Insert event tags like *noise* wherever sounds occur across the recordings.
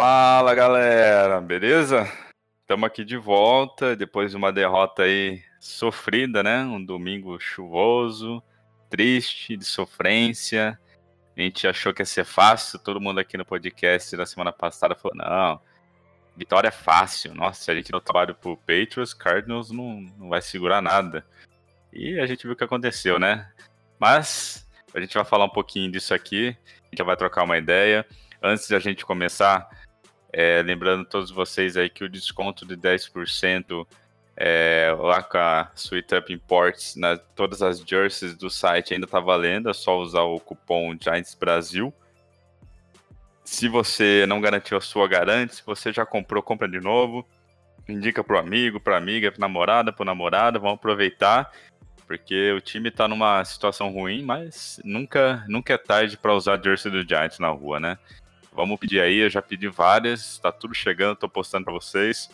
Fala galera, beleza? Estamos aqui de volta depois de uma derrota aí sofrida, né? Um domingo chuvoso, triste, de sofrência. A gente achou que ia ser fácil, todo mundo aqui no podcast na semana passada falou: não, vitória é fácil. Nossa, se a gente não trabalha pro Patriots, Cardinals não, não vai segurar nada. E a gente viu o que aconteceu, né? Mas a gente vai falar um pouquinho disso aqui, a gente vai trocar uma ideia. Antes de a gente começar, é, lembrando todos vocês aí que o desconto de 10% é, lá com a Sweet Up Imports, na, todas as jerseys do site ainda tá valendo, é só usar o cupom Giants Brasil. Se você não garantiu a sua, garante. Se você já comprou, compra de novo. Indica pro amigo, pra amiga, pra namorada, pro namorado, vamos aproveitar. Porque o time tá numa situação ruim, mas nunca, nunca é tarde para usar jersey do Giants na rua, né? Vamos pedir aí, eu já pedi várias, tá tudo chegando, tô postando para vocês.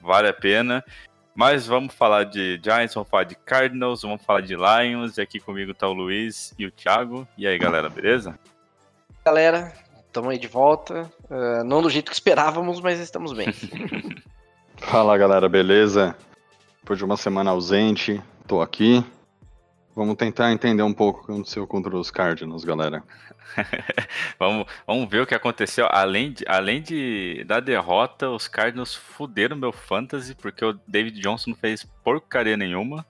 Vale a pena. Mas vamos falar de Giants, vamos falar de Cardinals, vamos falar de Lions. E aqui comigo tá o Luiz e o Thiago. E aí, galera, beleza? Galera, estamos aí de volta. Uh, não do jeito que esperávamos, mas estamos bem. *laughs* Fala galera, beleza? Depois de uma semana ausente, tô aqui. Vamos tentar entender um pouco o que aconteceu contra os Cardinals, galera. *laughs* vamos, vamos ver o que aconteceu. Além, de, além de, da derrota, os Cardinals fuderam meu fantasy, porque o David Johnson não fez porcaria nenhuma.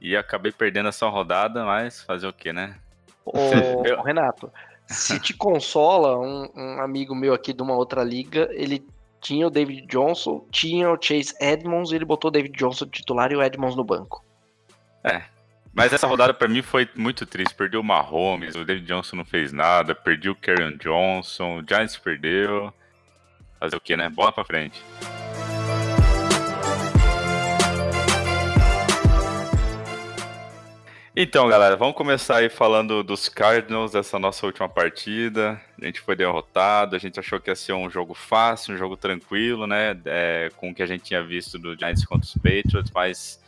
E acabei perdendo essa rodada, mas fazer o que, né? Ô, *laughs* Renato, se te consola, um, um, amigo meu aqui de uma outra liga, ele tinha o David Johnson, tinha o Chase Edmonds, e ele botou o David Johnson titular e o Edmonds no banco. É, mas essa rodada para mim foi muito triste. Perdeu o Mahomes, o David Johnson não fez nada, perdeu o Karen Johnson, o Giants perdeu. Fazer o que, né? Bola pra frente. Então, galera, vamos começar aí falando dos Cardinals, dessa nossa última partida. A gente foi derrotado, a gente achou que ia ser um jogo fácil, um jogo tranquilo, né? É, com o que a gente tinha visto do Giants contra os Patriots, mas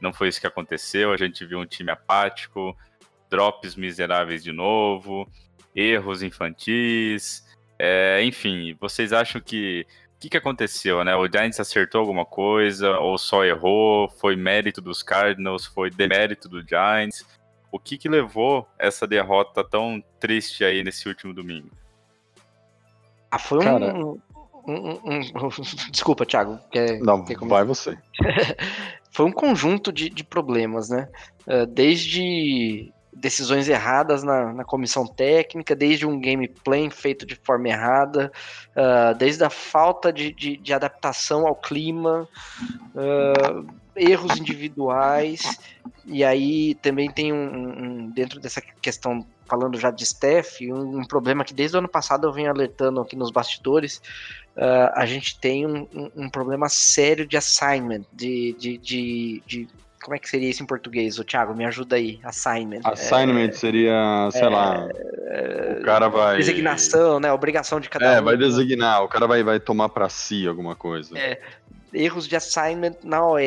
não foi isso que aconteceu. A gente viu um time apático, drops miseráveis de novo, erros infantis. É, enfim, vocês acham que. O que, que aconteceu, né? O Giants acertou alguma coisa ou só errou? Foi mérito dos Cardinals? Foi demérito do Giants? O que, que levou essa derrota tão triste aí nesse último domingo? Ah, foi um, um, um, um, *laughs* Desculpa, Thiago. Quer, Não, quer vai você. *laughs* foi um conjunto de, de problemas, né? Desde decisões erradas na, na, comissão técnica, desde um gameplay feito de forma errada, uh, desde a falta de, de, de adaptação ao clima, uh, erros individuais, e aí também tem um, um, dentro dessa questão, falando já de staff, um, um, problema que desde o ano passado eu venho alertando aqui nos bastidores, uh, a gente tem um, problema sério de assignment, de, de, de, de como é que seria isso em português? O Thiago, me ajuda aí. Assignment. Assignment é, seria, sei é, lá. o cara vai. Designação, né? Obrigação de cada é, um. É, vai designar. O cara vai, vai tomar para si alguma coisa. É. Erros de assignment na OL.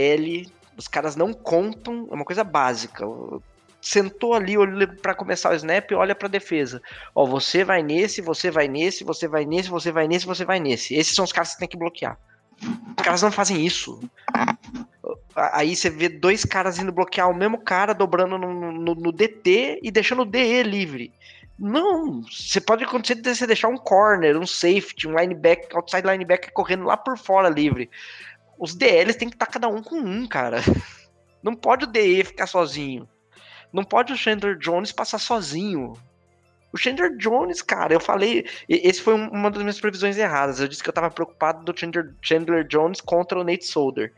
Os caras não contam. É uma coisa básica. Sentou ali para começar o snap, olha para defesa. Ó, você vai nesse, você vai nesse, você vai nesse, você vai nesse, você vai nesse. Esses são os caras que tem que bloquear. Os caras não fazem isso. Aí você vê dois caras indo bloquear o mesmo cara, dobrando no, no, no DT e deixando o DE livre. Não, você pode acontecer de você deixar um corner, um safety, um linebacker, outside linebacker correndo lá por fora livre. Os DLs tem que estar cada um com um, cara. *laughs* Não pode o DE ficar sozinho. Não pode o Chandler Jones passar sozinho. O Chandler Jones, cara, eu falei. Esse foi uma das minhas previsões erradas. Eu disse que eu tava preocupado do Chandler, Chandler Jones contra o Nate Solder.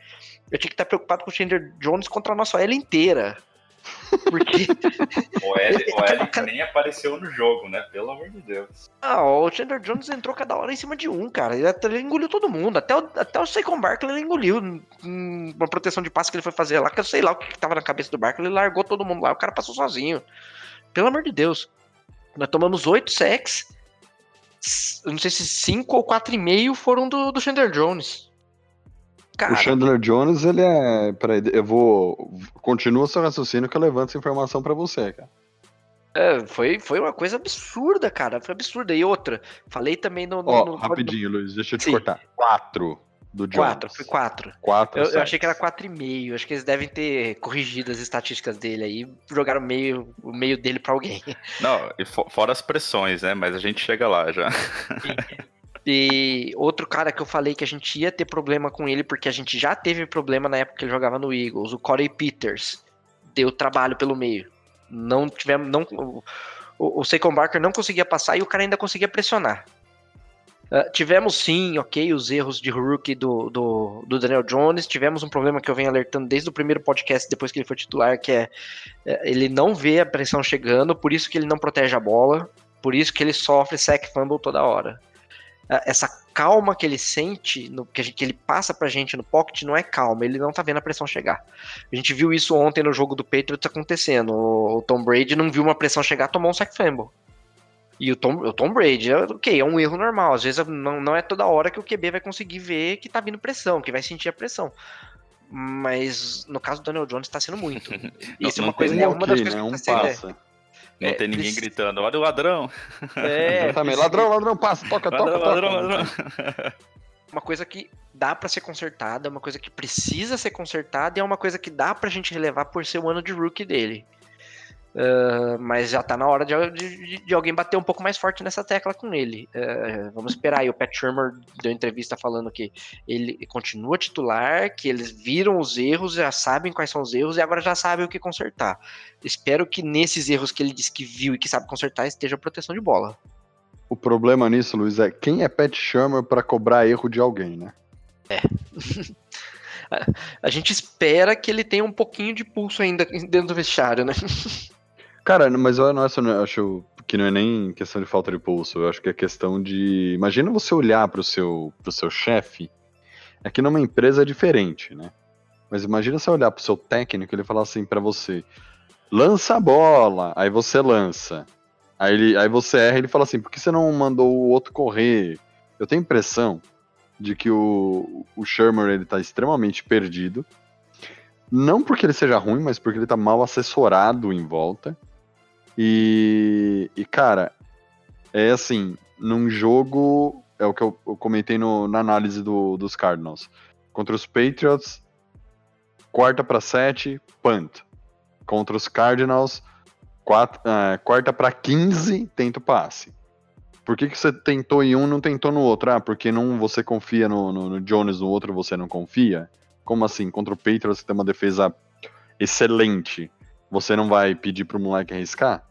Eu tinha que estar preocupado com o Chandler Jones contra a nossa L inteira. Porque *laughs* O L, o L cara- nem apareceu no jogo, né? Pelo amor de Deus. ah, o Chandler Jones entrou cada hora em cima de um, cara. Ele, ele engoliu todo mundo. Até o, até o Saquon Barkley ele engoliu. Hum, Uma proteção de passe que ele foi fazer lá, que eu sei lá o que, que tava na cabeça do Barkley. Ele largou todo mundo lá. O cara passou sozinho. Pelo amor de Deus. Nós tomamos oito sacks. Eu não sei se cinco ou quatro e meio foram do, do Chandler Jones. Cara, O Chandler Jones, ele é. Peraí, eu vou. Continua seu raciocínio que eu levanto essa informação pra você, cara. é, foi, foi uma coisa absurda, cara. Foi absurda. E outra, falei também no. Ó, no- rapidinho, Luiz, deixa eu te Sim. cortar. Quatro do Jones. Quatro, foi quatro. Quatro. Eu, eu achei que era 4,5. Acho que eles devem ter corrigido as estatísticas dele aí. Jogaram meio, o meio dele pra alguém. Não, e fo- fora as pressões, né? Mas a gente chega lá já. *laughs* E outro cara que eu falei que a gente ia ter problema com ele, porque a gente já teve problema na época que ele jogava no Eagles, o Corey Peters. Deu trabalho pelo meio. Não tivemos. Não, o, o Barker não conseguia passar e o cara ainda conseguia pressionar. Ah, tivemos sim, ok, os erros de rookie do, do, do Daniel Jones. Tivemos um problema que eu venho alertando desde o primeiro podcast, depois que ele foi titular, que é, é, ele não vê a pressão chegando, por isso que ele não protege a bola, por isso que ele sofre sack fumble toda hora. Ah, Essa calma que ele sente, no, que, gente- que ele passa pra gente no pocket, não é calma, ele não tá vendo a pressão chegar. A gente viu isso ontem no jogo do Patriots acontecendo. O, o Tom Brady não viu uma pressão chegar, tomou um sack fumble. E o Tom, o Tom Brady, é, ok, é um erro normal. Às vezes não, não é toda hora que o QB vai conseguir ver que tá vindo pressão, que vai sentir a pressão. Mas no caso do Daniel Jones tá sendo muito. *laughs* Isso é uma coisa, é Um uma das coisas né? que Um tá sendo. passa. Não É, tem ninguém gritando, olha o ladrão. É, *laughs* Exatamente. precisa- Ladrão, ladrão, passa, toca, toca, Ladrão, toca. ladrão, ladrão. *laughs* uma coisa que dá pra ser consertada, é uma coisa que precisa ser consertada e é uma coisa que dá pra gente relevar por ser o ano de rookie dele. Ah, mas já tá na hora de, de- de alguém bater um pouco mais forte nessa tecla com ele. Ah, vamos esperar aí. O Pat Shermer deu entrevista falando que ele continua titular, que eles viram os erros, já sabem quais são os erros e agora já sabem o que consertar. Espero que nesses erros que ele disse que viu e que sabe consertar esteja a proteção de bola. O problema nisso, Luiz, é quem é Pat Shermer pra cobrar erro de alguém, né? *laughs* A gente espera que ele tenha um pouquinho de pulso ainda dentro do vestiário, né? *laughs* Cara, mas eu acho, eu acho que não é nem questão de falta de pulso, eu acho que é questão de. Imagina você olhar pro seu, pro seu chefe. Aqui numa empresa é diferente, né? Mas imagina você olhar pro seu técnico e ele falar assim pra você: lança a bola, aí você lança. Aí, ele, aí você erra ele fala assim: por que você não mandou o outro correr? Eu tenho impressão de que o, o Shermer ele tá extremamente perdido. Não porque ele seja ruim, mas porque ele tá mal assessorado em volta. E, e, cara, é assim, num jogo, é o que eu, eu comentei no- na análise do- dos Cardinals. Contra os Patriots, quarta para sete, punt. Contra os Cardinals, quat- ah, quarta para 15, tenta o passe. Por que, que você tentou em um não tentou no outro? Ah, porque num você confia no, no, no Jones, no outro você não confia? Como assim? Contra o Patriots, que tem uma defesa excelente, você não vai pedir pro moleque arriscar?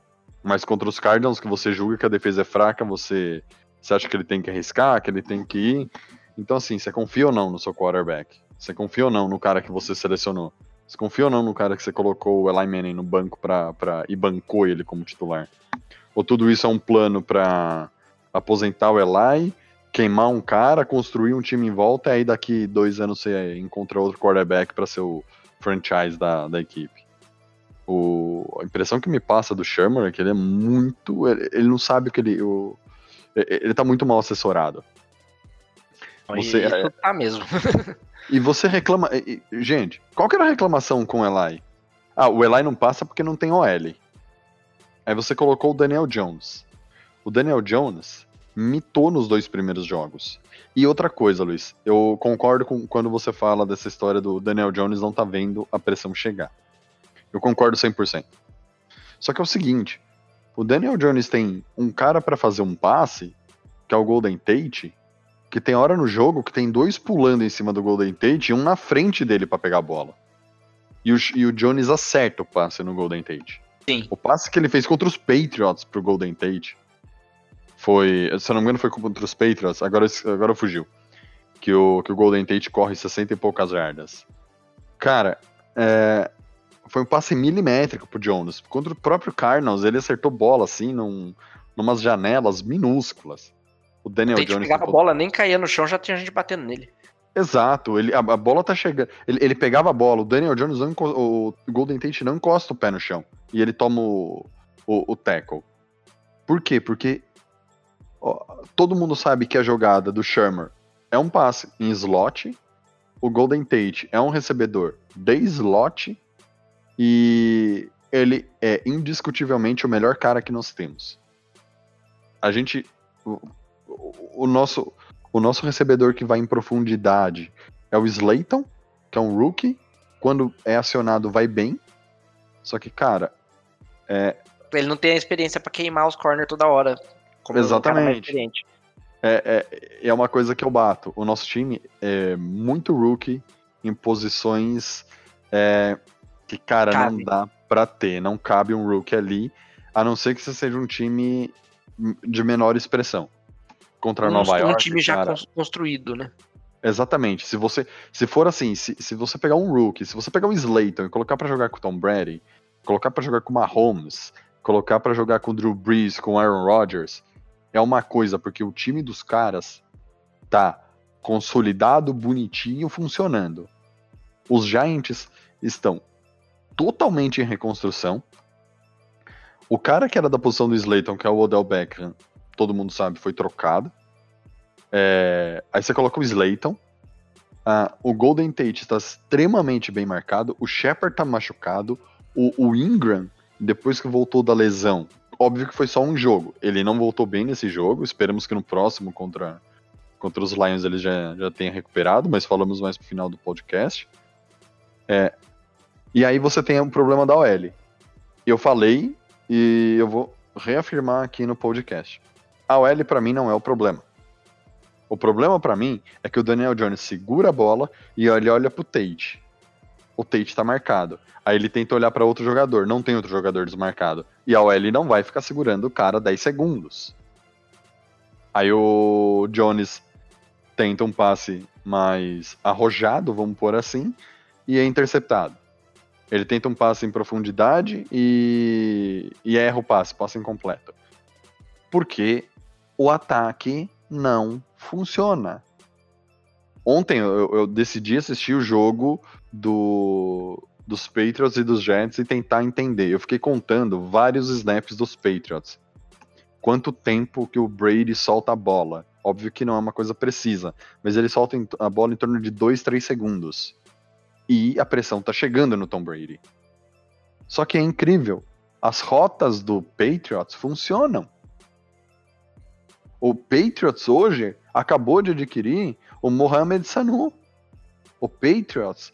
Mas contra os Cardinals, que você julga que a defesa é fraca, você, você acha que ele tem que arriscar, que ele tem que ir. Então, assim, você confia ou não no seu quarterback? Você confia ou não no cara que você selecionou? Você confia ou não no cara que você colocou o Eli Manning no banco pra, pra, e bancou ele como titular? Ou tudo isso é um plano pra aposentar o Eli, queimar um cara, construir um time em volta, e aí daqui dois anos você encontra outro quarterback pra ser o franchise da, da equipe? O, a impressão que me passa do Shermer é que ele é muito. Ele, ele não sabe o que ele. O, ele tá muito mal assessorado. Você- isso tá mesmo. *laughs* E você reclama. e- Gente, qual que era a reclamação com o Eli? Ah, o Eli não passa porque não tem OL. Aí você colocou o Daniel Jones. O Daniel Jones mitou nos dois primeiros jogos. E outra coisa, Luiz, eu concordo com quando você fala dessa história do Daniel Jones não tá vendo a pressão chegar. Eu concordo 100%. Só que é o seguinte, o Daniel Jones tem um cara pra fazer um passe, que é o Golden Tate, que tem hora no jogo que tem dois pulando em cima do Golden Tate e um na frente dele pra pegar a bola. E o, e o Jones acerta o passe no Golden Tate. Sim. O passe que ele fez contra os Patriots pro Golden Tate foi, se eu não me engano, foi contra os Patriots, agora, agora fugiu. Que o, que o Golden Tate corre 60 e poucas jardas. Cara, é, foi um passe milimétrico pro Jones. Contra o próprio Cardinals, ele acertou bola assim, num, numas janelas minúsculas. O Daniel Jones. pegava a bola, nem caía no chão, já tinha gente batendo nele. Exato, ele, a, a bola tá chegando. Ele, ele pegava a bola, o Daniel Jones, não o Golden Tate não encosta o pé no chão. E ele toma o, o, o tackle. Por quê? Porque ó, todo mundo sabe que a jogada do Shermer é um passe em slot. O Golden Tate é um recebedor de slot. E ele é indiscutivelmente o melhor cara que nós temos. A gente. O, o- nosso o nosso recebedor que vai em profundidade é o Slayton, que é um rookie. Quando é acionado, vai bem. Só que, cara, Ele não tem a experiência pra queimar os corner toda hora. Exatamente. é, é, é uma coisa que eu bato. O nosso time é muito rookie em posições é, que, cara, não Cabe. dá pra ter. Não cabe um rookie ali, a não ser que você seja um time de menor expressão. Contra Um, Nova um York, time já cara, cons- construído, né? Exatamente. Se você se for assim, se, se você pegar um rookie, se você pegar um Slayton e colocar pra jogar com o Tom Brady, colocar pra jogar com o Mahomes, colocar pra jogar com o Drew Brees, com o Aaron Rodgers, é uma coisa, porque o time dos caras tá consolidado, bonitinho, funcionando. Os Giants estão totalmente em reconstrução. O cara que era da posição do Slayton, que é o Odell Beckham, todo mundo sabe, foi trocado. É, aí você coloca o Slayton. ah, o Golden Tate está extremamente bem marcado. O Shepard tá machucado. O, o Ingram, depois que voltou da lesão, óbvio que foi só um jogo. Ele não voltou bem nesse jogo. Esperamos que no próximo contra, contra os Lions ele já, já tenha recuperado, mas falamos mais pro final do podcast. É, e aí você tem o problema da OL. Eu falei e eu vou reafirmar aqui no podcast. A OL para mim não é o problema. O problema pra mim é que o Daniel Jones segura a bola e ele olha pro Tate. O Tate tá marcado. Aí ele tenta olhar pra outro jogador, não tem outro jogador desmarcado. E a OL não vai ficar segurando o cara 10 segundos. Aí o Jones tenta um passe mais arrojado, vamos pôr assim, e é interceptado. Ele tenta um passe em profundidade e, e erra o passe, passe incompleto. Porque o ataque não funciona. Ontem eu, eu decidi assistir o jogo do, dos Patriots e dos Giants e tentar entender. Eu fiquei contando vários snaps dos Patriots. Quanto tempo que o Brady solta a bola. Óbvio que não é uma coisa precisa, mas ele solta a bola em torno de 2, 3 segundos. E a pressão tá chegando no Tom Brady. Só que é incrível. As rotas do Patriots funcionam. O Patriots hoje acabou de adquirir o Mohamed Sanu. O Patriots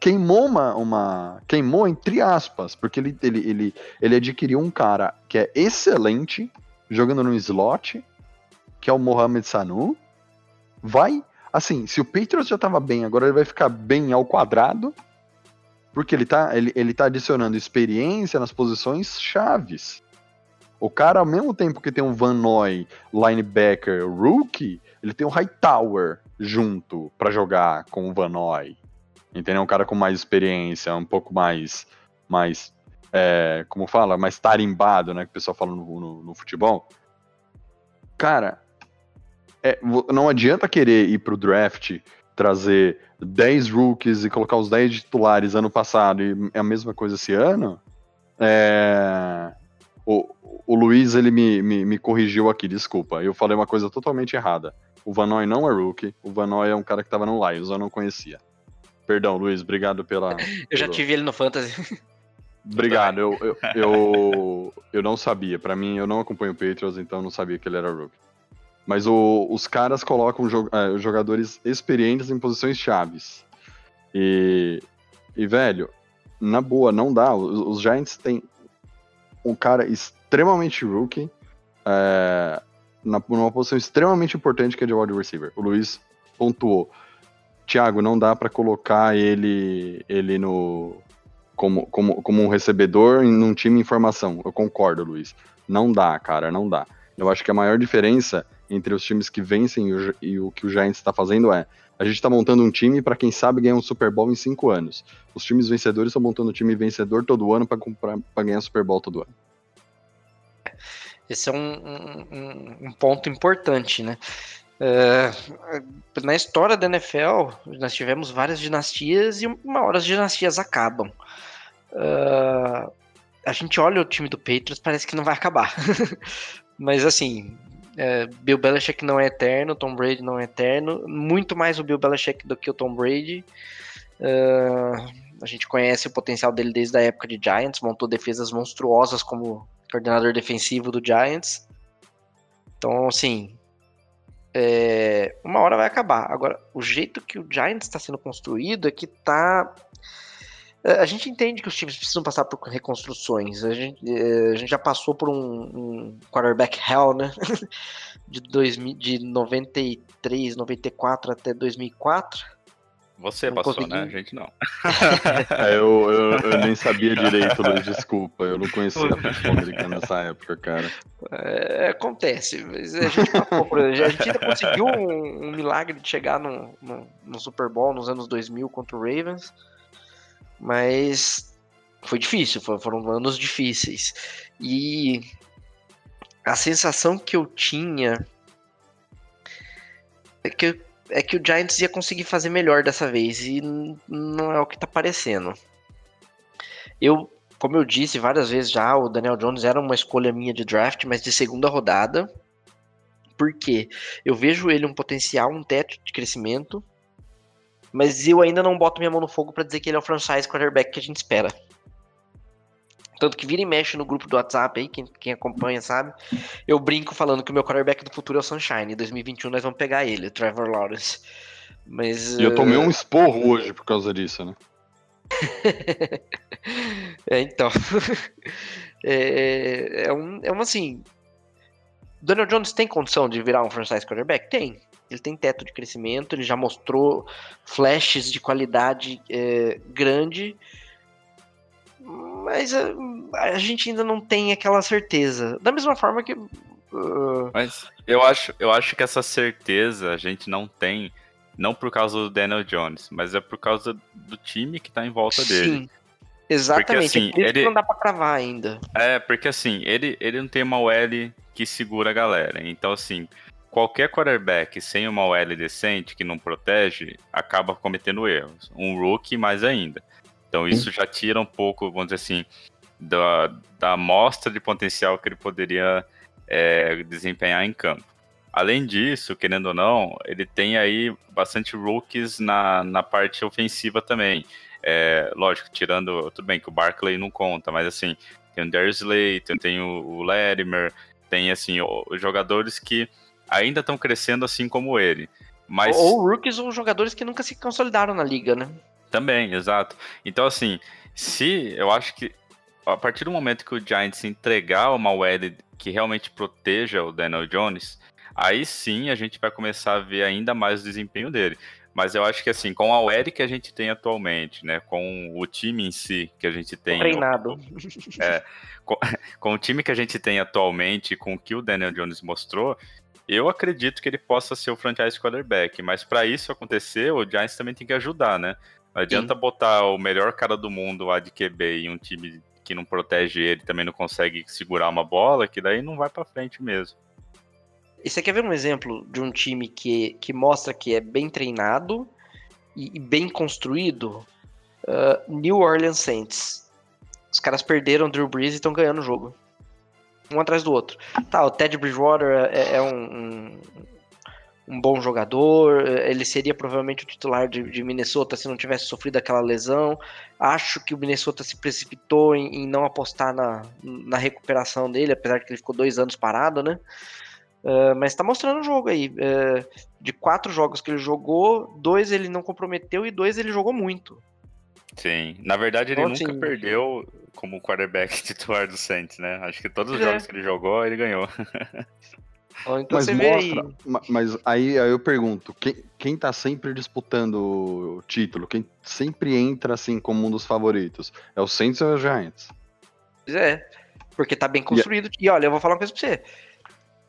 queimou uma, uma queimou entre aspas, porque ele, ele, ele, ele adquiriu um cara que é excelente jogando no slot, que é o Mohamed Sanu. Vai, assim, se o Patriots já tava bem, agora ele vai ficar bem ao quadrado, porque ele tá, ele, ele tá adicionando experiência nas posições chaves. O cara, ao mesmo tempo que tem um Van Noy, linebacker, rookie, ele tem um Hightower junto pra jogar com o Van Noy. Entendeu? Um cara com mais experiência, um pouco mais, mais é, como fala, mais tarimbado, né? Que o pessoal fala no, no- no futebol. Cara, é, não adianta querer ir pro draft, trazer 10 rookies e colocar os 10 titulares ano passado e é a mesma coisa esse ano. É, o, o Luiz, ele me, me, me corrigiu aqui, desculpa. Eu falei uma coisa totalmente errada. O Vanoy não é rookie, o Vanoy é um cara que tava no Lions, eu não conhecia. Perdão, Luiz, obrigado pela. Eu já pelo- tive ele no Fantasy. *laughs* Obrigado, eu, eu, eu, eu não sabia. Pra mim, eu não acompanho o Patriots, então eu não sabia que ele era rookie. Mas o- os caras colocam jo- eh, jogadores experientes em posições chaves. E, e, velho, na boa, não dá. Os, os Giants têm um cara extremamente rookie eh, na, numa posição extremamente importante que é de wide receiver. O Luiz pontuou. Thiago, não dá pra colocar ele, ele no, como, como, como um recebedor em um time em formação. Eu concordo, Luiz. Não dá, cara, não dá. Eu acho que a maior diferença entre os times que vencem e o, e o que o Giants está fazendo é: a gente está montando um time para quem sabe ganhar um Super Bowl em cinco anos. Os times vencedores estão montando um time vencedor todo ano para ganhar Super Bowl todo ano. Esse é um, um, um ponto importante, né? É, na história da NFL, nós tivemos várias dinastias e uma hora as dinastias acabam. Uh, a gente olha o time do Patriots, parece que não vai acabar. *laughs* Mas assim, é, Bill Belichick não é eterno, Tom Brady não é eterno, muito mais o Bill Belichick do que o Tom Brady. Uh, a gente conhece o potencial dele desde a época de Giants, montou defesas monstruosas como coordenador defensivo do Giants. Então, assim, é, uma hora vai acabar. Agora, o jeito que o Giants está sendo construído é que tá. É, a gente entende que os times precisam passar por reconstruções. A gente, é, a gente já passou por um, um quarterback hell, né? *laughs* De, 2000, de 93, 94 até 2004 você não passou, consegui... né? A gente não. *laughs* é, eu, eu, eu, nem sabia direito, Luiz, desculpa. Eu não conhecia a *laughs* futebol americano nessa época, cara. É, acontece, mas a gente passou por... A gente ainda conseguiu um, um milagre de chegar no, no, no, Super Bowl nos anos 2000 contra o Ravens, mas foi difícil, foram anos difíceis. E a sensação que eu tinha é que é que o Giants ia conseguir fazer melhor dessa vez e não é o que tá parecendo. Eu, como eu disse várias vezes já, o Daniel Jones era uma escolha minha de draft, mas de segunda rodada. Porque eu vejo ele um potencial, um teto de crescimento, mas eu ainda não boto minha mão no fogo para dizer que ele é o franchise quarterback que a gente espera. Tanto que vira e mexe no grupo do WhatsApp aí, quem, quem acompanha sabe. Eu brinco falando que o meu quarterback do futuro é o Sunshine. Em 2021 nós vamos pegar ele, o Trevor Lawrence. Mas. E eu tomei uh... um esporro hoje por causa disso, né? *laughs* é, então. *laughs* é, é, um, é um assim. Daniel Jones tem condição de virar um franchise quarterback? Tem. Ele tem teto de crescimento, ele já mostrou flashes de qualidade é, grande mas a, a, gente ainda não tem aquela certeza. Da mesma forma que. Uh... Mas eu acho, eu acho que essa certeza a gente não tem, não por causa do Daniel Jones, mas é por causa do time que tá em volta Sim. dele. Exatamente, porque, assim, é ele não dá pra cravar ainda. É, porque assim, ele, ele não tem uma OL que segura a galera. Então, assim, qualquer quarterback sem uma OL decente que não protege, acaba cometendo erros. Um rookie mais ainda. Então isso já tira um pouco, vamos dizer assim, da, da amostra de potencial que ele poderia é, desempenhar em campo. Além disso, querendo ou não, ele tem aí bastante rookies na, na parte ofensiva também. É, lógico, tirando. Tudo bem que o Barkley não conta, mas assim, tem o Darius Slayton, tem o, o Latimer, tem assim, os jogadores que ainda estão crescendo assim como ele. Mas... Ou, ou rookies ou jogadores que nunca se consolidaram na liga, né? Também, exato. Então, assim, se eu acho que a partir do momento que o Giants entregar uma OL que realmente proteja o Daniel Jones, aí sim a gente vai começar a ver ainda mais o desempenho dele. Mas eu acho que assim, com a OL que a gente tem atualmente, né, com o time em si que a gente tem, treinado, é, com, *laughs* com, o time que a gente tem atualmente, com o que o Daniel Jones mostrou, eu acredito que ele possa ser o franchise quarterback. Mas para isso acontecer, o Giants também tem que ajudar, né? Não adianta Sim. botar o melhor cara do mundo lá de QB em um time que não protege ele, também não consegue segurar uma bola, que daí não vai para frente mesmo. E você quer ver um exemplo de um time que, que mostra que é bem treinado e, e bem construído? Uh, New Orleans Saints. Os caras perderam Drew Brees e estão ganhando o jogo. Um atrás do outro. Tá, o Ted Bridgewater é, é um, um um bom jogador, ele seria provavelmente o titular de, de, Minnesota se não tivesse sofrido aquela lesão. Acho que o Minnesota se precipitou em, em não apostar na, na, recuperação dele, apesar de que ele ficou dois anos parado, né? Uh, mas tá mostrando o jogo aí. Uh, de quatro jogos que ele jogou, dois ele não comprometeu e dois ele jogou muito. Sim, na verdade ele então, nunca assim, perdeu como quarterback *laughs* titular do Saints, né? Acho que todos os é. jogos que ele jogou, ele ganhou. Então mas mostra, aí. mas aí, aí eu pergunto, quem, quem tá sempre disputando o título, quem sempre entra assim como um dos favoritos, é o Saints ou é o Giants? Pois é, porque tá bem construído. E, e olha, eu vou falar uma coisa pra você.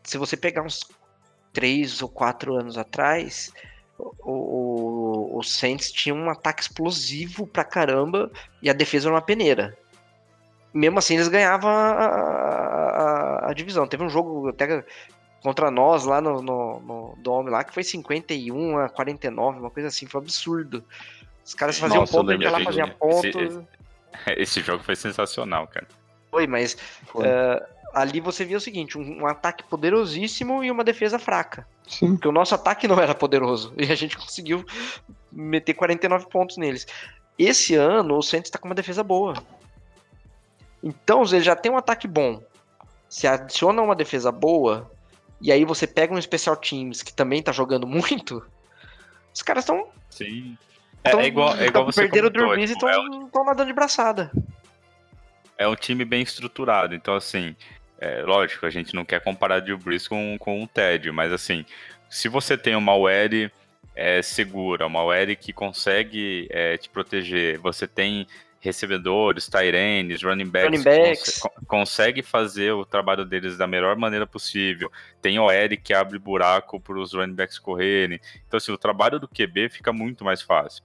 Se você pegar uns três ou quatro anos atrás, o, o, o Saints tinha um ataque explosivo pra caramba e a defesa era uma peneira. Mesmo assim, eles ganhavam a, a, a- divisão. Teve um jogo até contra nós lá no, no, no Dome lá que foi 51 a 49, uma coisa assim, foi um absurdo. Os caras faziam Nossa, ponto, lá fazia ponto. Esse- *laughs* Esse jogo foi sensacional, cara. Foi, mas Foi. eh, ali você via o seguinte: um, um ataque poderosíssimo e uma defesa fraca. Sim. Porque o nosso ataque não era poderoso. *laughs* E a gente conseguiu meter 49 pontos neles. Esse ano o Saints está com uma defesa boa. Então, ele já tem um ataque bom. Se adiciona uma defesa boa, e aí você pega um Special Teams que também tá jogando *laughs* muito, os caras estão. Sim. É, é igual, é igual você perderam o comentou, Drew Brees e tipo, é, estão nadando de braçada. é um time bem estruturado. Então, assim, é, lógico, a gente não quer comparar Drew Brees com, com o Ted, mas assim, se você tem uma OL é, segura, uma OL que consegue é, te proteger, você tem recebedores, Tyrenes, running backs, Running backs. conse- con- consegue fazer o trabalho deles da melhor maneira possível. Tem OL que abre buraco para os running backs correrem. Então, assim, o trabalho do QB fica muito mais fácil.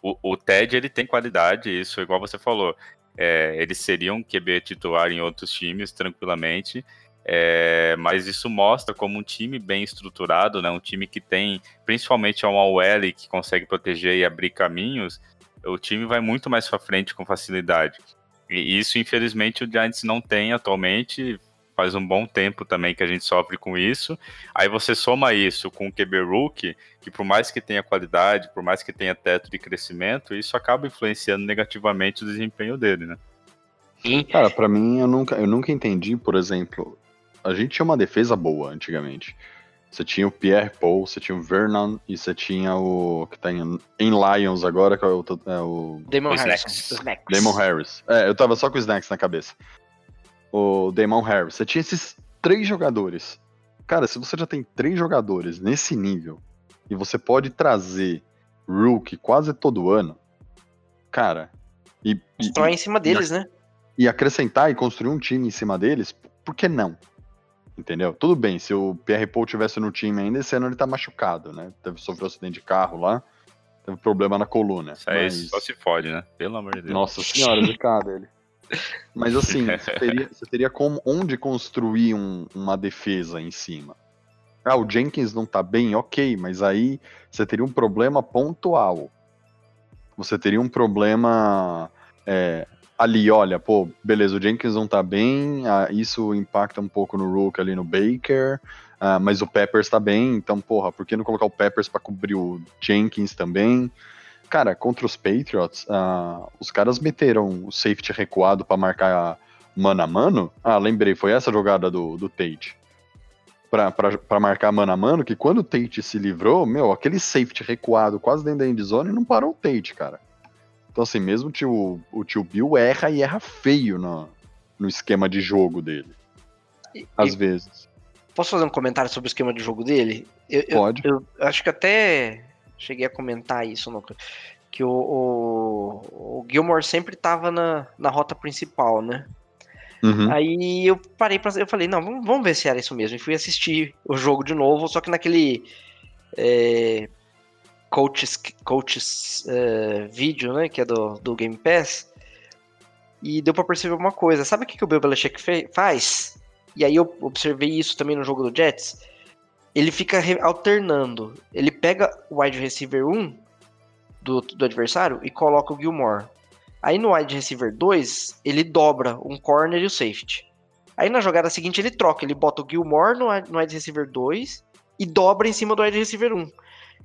O, o Ted, ele tem qualidade, isso, igual você falou. É, ele seria QB titular em outros times, tranquilamente. É, mas isso mostra como um time bem estruturado, né? Um time que tem, principalmente uma OL que consegue proteger e abrir caminhos, o time vai muito mais para frente com facilidade. E isso, infelizmente, o Giants não tem atualmente. Faz um bom tempo também que a gente sofre com isso. Aí você soma isso com o QB Rookie, que por mais que tenha qualidade, por mais que tenha teto de crescimento, isso acaba influenciando negativamente o desempenho dele, né? Cara, pra mim, eu nunca, eu nunca entendi, por exemplo, a gente tinha uma defesa boa antigamente. Você tinha o Pierre Paul, você tinha o Vernon e você tinha o que tá em, em Lions agora, que é o, é o Damon O Harrison. Snacks. Snacks. Damon Harris. É, eu tava só com o Snacks na cabeça. O Damon Harris. Você tinha esses três jogadores. Cara, se você já tem três jogadores nesse nível e você pode trazer Rookie quase todo ano, cara, e, e, Constrói em cima deles, né? e acrescentar e construir um time em cima deles, por que não? Entendeu? Tudo bem, se o Pierre Paul tivesse no time ainda, esse ano ele tá machucado, né? Teve, sofreu um acidente de carro lá, teve problema na coluna. Isso aí mas- só se fode, né? Pelo amor de Deus. nossa senhora, *laughs* de cada ele. Mas assim, *laughs* você teria, você teria como onde construir um- uma defesa em cima. Ah, o Jenkins não tá bem, ok, mas aí você teria um problema pontual. Você teria um problema é, ali, olha, pô, beleza, o Jenkins não tá bem, ah, isso impacta um pouco no Rook ali no Baker, ah, mas o Peppers tá bem, então, porra, por que não colocar o Peppers pra cobrir o Jenkins também? Cara, contra os Patriots, ah, os caras meteram o safety recuado pra marcar mano a mano. Ah, lembrei, foi essa jogada do, do Tate. Pra, pra, pra marcar mano a mano, que quando o Tate se livrou, meu, aquele safety recuado quase dentro da endzone não parou o Tate, cara. Então, assim, mesmo o tio, o tio Bill erra e erra feio no, no esquema de jogo dele, E- às e vezes. posso fazer um comentário sobre o esquema de jogo dele? Eu, eu- Pode. eu acho que até cheguei a comentar isso, no, que o, o, o Gilmore sempre tava na, na rota principal, né? Uhum. Aí eu parei pra. Eu falei, não, vamos, vamos ver se era isso mesmo. E fui assistir o jogo de novo, só que naquele. É, coaches coaches é, vídeo, né? Que é do, do Game Pass. E deu pra perceber uma coisa. Sabe o que, que o Bill Belichick faz? E aí eu observei isso também no jogo do Jets. Ele fica alternando. Ele pega o wide receiver 1 do, do adversário e coloca o Gilmore. Aí no wide receiver 2, ele dobra um corner e o safety. Aí na jogada seguinte ele troca, ele bota o Gilmore no, no wide receiver 2 e dobra em cima do wide receiver 1.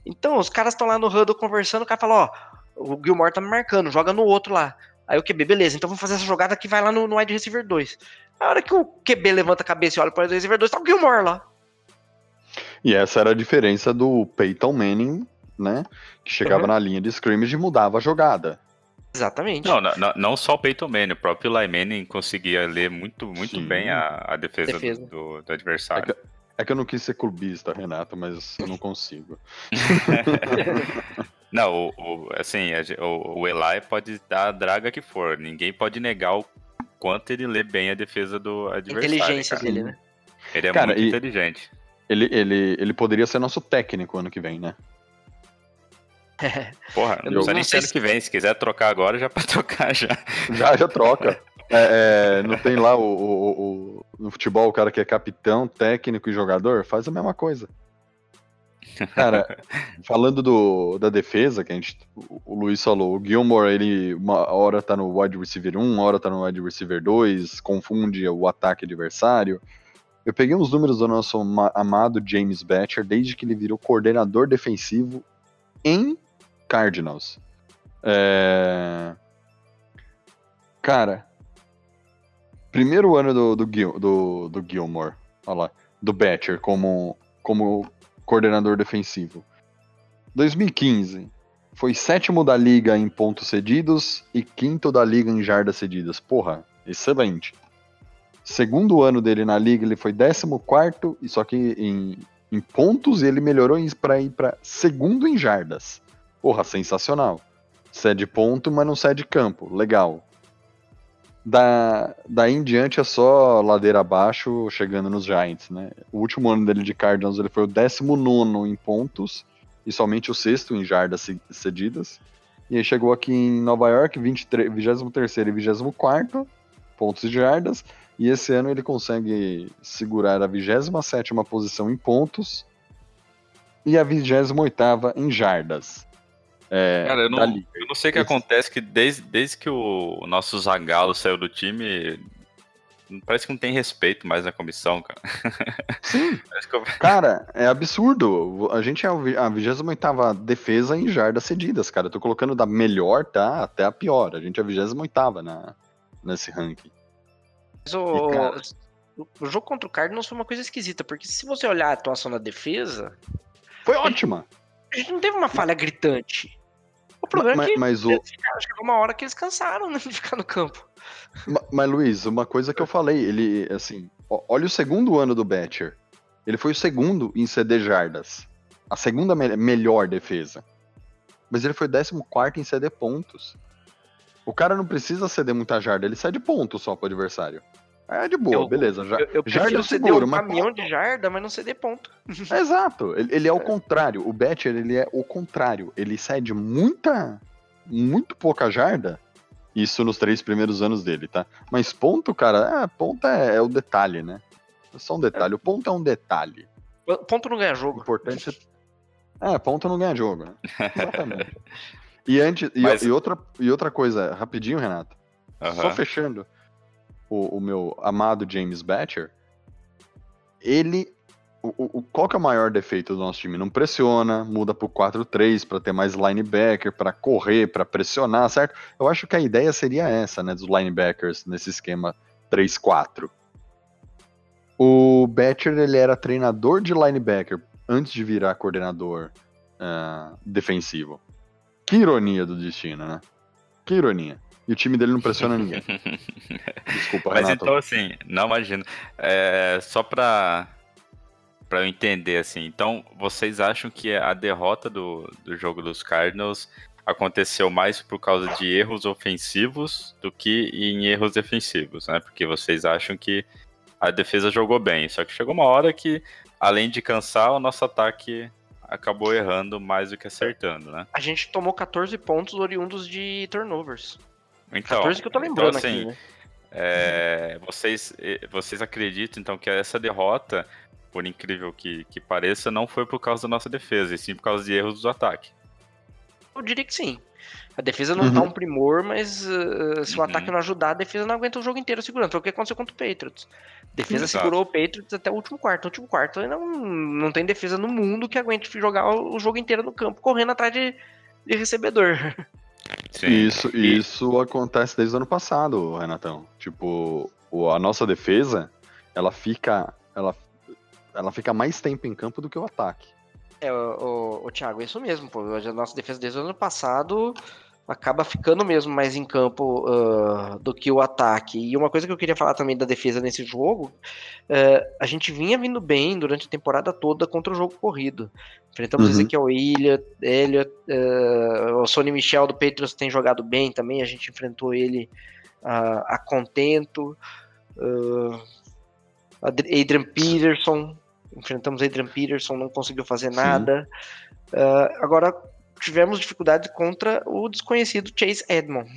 Então os caras estão lá no huddle conversando, o cara fala, ó, o Gilmore tá me marcando, joga no outro lá. Aí o QB, beleza, então vamos fazer essa jogada que vai lá no, no wide receiver 2. A hora que o QB levanta a cabeça e olha pro wide receiver 2, tá o Gilmore lá. E essa era a diferença do Peyton Manning, né? Que chegava Uhum. na linha de scrimmage e mudava a jogada. Exatamente. Não, não, não- só o Peyton Manning, o próprio Eli Manning conseguia ler muito, muito Sim. bem a, a defesa, do- Defesa. Do, do adversário. É que eu não quis ser clubista, Renato, mas eu não consigo. *laughs* Não, o, o- assim, o, o Eli pode dar a draga que for, ninguém pode negar o quanto ele lê bem a defesa do A adversário. inteligência cara. dele, né? Ele é Cara, muito e- inteligente. Ele, ele, ele poderia ser nosso técnico ano que vem, né? Porra, Eu não não nem sei ser ano se- que vem. Se quiser trocar agora, já pra *laughs* trocar já. Já, já troca. É, é, não tem lá o, o- o- no futebol o cara que é capitão, técnico e jogador? Faz a mesma coisa. Cara, *laughs* falando do, da defesa, que a gente, o, o Luiz falou, o Gilmore, ele uma hora tá no wide receiver 1, uma hora tá no wide receiver 2, confunde o ataque adversário. Eu peguei uns números do nosso ama- amado James Batcher desde que ele virou coordenador defensivo em Cardinals. É... Cara, primeiro ano do, do, Gil, do, do Gilmore, olha lá, do Batcher como, como coordenador defensivo. 2015, foi sétimo da liga em pontos cedidos e quinto da liga em jardas cedidas. Porra, excelente. Segundo ano dele na liga, ele foi décimo quarto, e só que em, em pontos ele melhorou para ir para segundo em jardas. Porra, sensacional. Cede ponto, mas não cede campo. Legal. Da, daí em diante é só ladeira abaixo, chegando nos Giants, né? O último ano dele de Cardinals ele foi o 19 em pontos e somente o sexto em jardas ce- cedidas. E aí chegou aqui em Nova York, 23, 23 e 24 pontos de jardas. E esse ano ele consegue segurar a 27 posição em pontos e a 28 em jardas. É, Cara, eu não, eu não sei o que Esse- acontece, que desde, desde que o nosso Zagalo saiu do time, parece que não tem respeito mais na comissão, cara. *laughs* Sim. *laughs* Eu- Cara, é absurdo. A gente é a 28 defesa em jardas cedidas, cara. Eu tô colocando da melhor, tá? Até a pior. A gente é a 28 na, nesse ranking. Mas o, cara- o- jogo contra o Cardinals foi uma coisa esquisita, porque se você olhar a atuação da defesa, Foi ótima. a gente não teve uma falha gritante. O problema Ma- é que mas o, chegou uma hora que eles cansaram né, *laughs* de ficar no campo. Ma- Mas, Luiz, uma coisa que eu falei, ele, assim, olha o segundo ano do Betcher. Ele foi o segundo em ceder jardas. A segunda me- melhor defesa. Mas ele foi o 14 em ceder pontos. O cara não precisa ceder muita jarda, ele cede pontos só pro adversário. É de boa, Eu- beleza. Já, Eu, eu jarda ceder seguro, um mas caminhão de jarda, mas não ceder ponto. É, *laughs* Exato, ele, ele é o contrário. O Betcher, ele é o contrário. Ele cede muita, muito pouca jarda. Isso nos três primeiros anos dele, tá? Mas ponto, cara, é, ponto é, é o detalhe, né? É só um detalhe. O ponto é um detalhe. Ponto não ganha O jogo. importante é. É, ponto não ganha jogo, né? *laughs* Exatamente. E, antes, e, Mas- e outra, e outra coisa, rapidinho, Renato. Só fechando o, o meu amado James Batcher, ele. O, o- qual que é o maior defeito do nosso time? Não pressiona, muda pro 4-3 para ter mais linebacker, para correr, para pressionar, certo? Eu acho que a ideia seria essa, né, dos linebackers nesse esquema 3-4. O Batcher, ele era treinador de linebacker antes de virar coordenador ah, defensivo. Que ironia do destino, né? Que ironia. E o time dele não pressiona ninguém. *laughs* Desculpa, Mas Renato. então, assim, não imagino. É, só pra, pra eu entender, assim, então vocês acham que a derrota do, do jogo dos Cardinals aconteceu mais por causa de erros ofensivos do que em erros defensivos, né? Porque vocês acham que a defesa jogou bem, só que chegou uma hora que, além de cansar, o nosso ataque acabou errando mais do que acertando, né? A gente tomou 14 pontos oriundos de turnovers. Então, 14 que eu tô então, lembrando assim, aqui, né? É, vocês, eh, vocês acreditam, então, que essa derrota, por incrível que, que pareça, não foi por causa da nossa defesa, e sim por causa de erros do ataque. Eu diria que sim. A defesa não tá Uhum. um primor, mas uh, se o Uhum. ataque não ajudar, a defesa não aguenta o jogo inteiro segurando. Foi o que aconteceu contra o Patriots. A defesa Exato. segurou o Patriots até o último quarto. O último quarto não, não tem defesa no mundo que aguente jogar o jogo inteiro no campo, correndo atrás de, de recebedor. *laughs* Sim. Isso, E- isso acontece desde o ano passado, Renatão. Tipo, o- a nossa defesa, ela fica, ela, ela fica mais tempo em campo do que o ataque. É, o, o, o Thiago, é isso mesmo, pô. A nossa defesa desde o ano passado acaba ficando mesmo mais em campo ah, do que o ataque. E uma coisa que eu queria falar também da defesa nesse jogo, eh, a gente vinha vindo bem durante a temporada toda contra o jogo corrido. Enfrentamos Uhum. Ezequiel Elliott, Elliott eh, o Sonny Michel do Patriots tem jogado bem também, a gente enfrentou ele ah, a contento. ah, Adri- Adrian Peterson, enfrentamos Adrian Peterson, não conseguiu fazer nada. Uh, agora tivemos dificuldade contra o desconhecido Chase Edmond.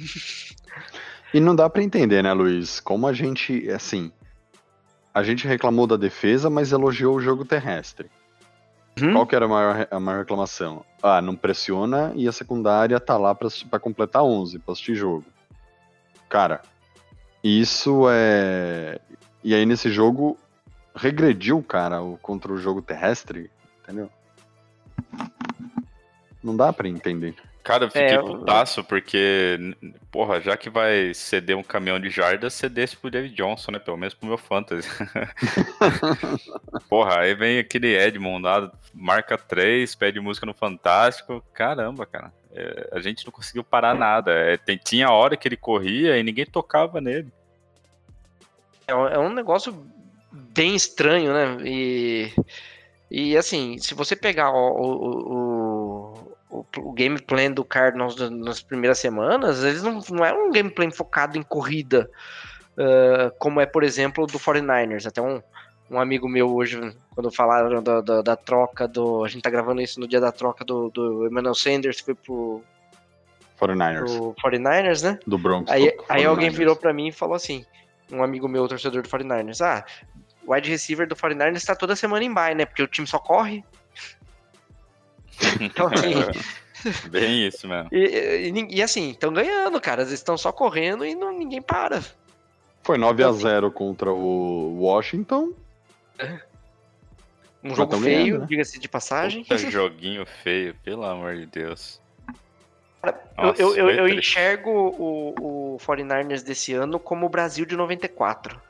E não dá para entender, né, Luiz? Como a gente, assim, a gente reclamou da defesa, mas elogiou o jogo terrestre. Hum? Qual que era a maior, a maior reclamação? Ah, não pressiona e a secundária tá lá para completar 11, pra assistir jogo. Cara, isso é. E aí nesse jogo regrediu, cara, contra o jogo terrestre, entendeu? Não dá para entender. Cara, eu fiquei é, putaço porque, porra, já que vai ceder um caminhão de jardas, cedesse pro David Johnson, né? Pelo menos pro meu fantasy. *laughs* porra, aí vem aquele Edmond lá, marca 3, pede música no Fantástico. Caramba, cara. É, a gente não conseguiu parar nada. É, tem, tinha hora que ele corria e ninguém tocava nele. É, é um negócio bem estranho, né? E, e assim, se você pegar o, o, o, o game plan do Cardinals nas primeiras semanas, eles não, não é um game plan focado em corrida, uh, como é, por exemplo, do 49ers. Até um, um amigo meu hoje, quando falaram da, da, da, troca do. A gente tá gravando isso no dia da troca do, do Emmanuel Sanders, foi pro. 49ers. Pro 49ers, né? Do Broncos. Aí, aí alguém virou para mim e falou assim: um amigo meu, torcedor do 49ers, ah, o wide receiver do 49ers está toda semana em bye, né? Porque o time só corre. *laughs* então, assim. *laughs* Bem isso mesmo. E, e, e assim, estão ganhando, cara. Eles estão só correndo e não, ninguém para. Foi 9 então, a 0 assim, contra o Washington. Um jogo feio, né? diga-se de passagem. Puta joguinho feio, pelo amor de Deus. Nossa, eu, eu, eu enxergo o, o 49ers desse ano como o Brasil de 94.